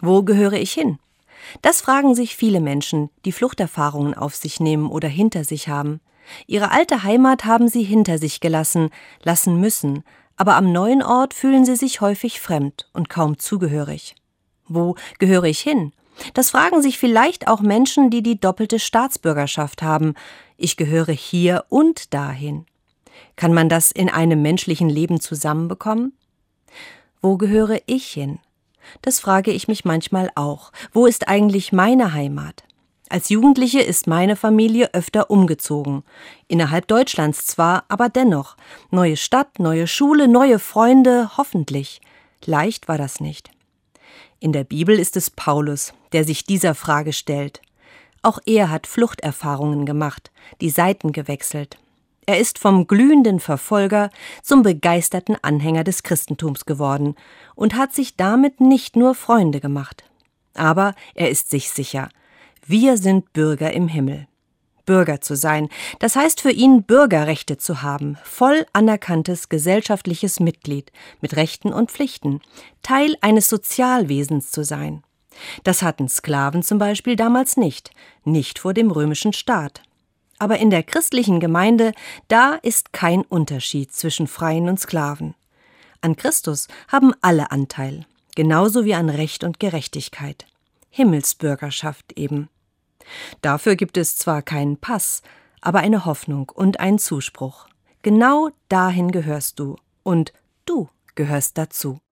Wo gehöre ich hin? Das fragen sich viele Menschen, die Fluchterfahrungen auf sich nehmen oder hinter sich haben. Ihre alte Heimat haben sie hinter sich gelassen, lassen müssen, aber am neuen Ort fühlen sie sich häufig fremd und kaum zugehörig. Wo gehöre ich hin? Das fragen sich vielleicht auch Menschen, die die doppelte Staatsbürgerschaft haben. Ich gehöre hier und dahin. Kann man das in einem menschlichen Leben zusammenbekommen? Wo gehöre ich hin? Das frage ich mich manchmal auch. Wo ist eigentlich meine Heimat? Als Jugendliche ist meine Familie öfter umgezogen. Innerhalb Deutschlands zwar, aber dennoch. Neue Stadt, neue Schule, neue Freunde, hoffentlich. Leicht war das nicht. In der Bibel ist es Paulus, der sich dieser Frage stellt. Auch er hat Fluchterfahrungen gemacht, die Seiten gewechselt. Er ist vom glühenden Verfolger zum begeisterten Anhänger des Christentums geworden und hat sich damit nicht nur Freunde gemacht. Aber er ist sich sicher, wir sind Bürger im Himmel. Bürger zu sein, das heißt für ihn Bürgerrechte zu haben, voll anerkanntes gesellschaftliches Mitglied mit Rechten und Pflichten, Teil eines Sozialwesens zu sein. Das hatten Sklaven zum Beispiel damals nicht, nicht vor dem römischen Staat. Aber in der christlichen Gemeinde, da ist kein Unterschied zwischen Freien und Sklaven. An Christus haben alle Anteil, genauso wie an Recht und Gerechtigkeit. Himmelsbürgerschaft eben. Dafür gibt es zwar keinen Pass, aber eine Hoffnung und einen Zuspruch. Genau dahin gehörst du und du gehörst dazu.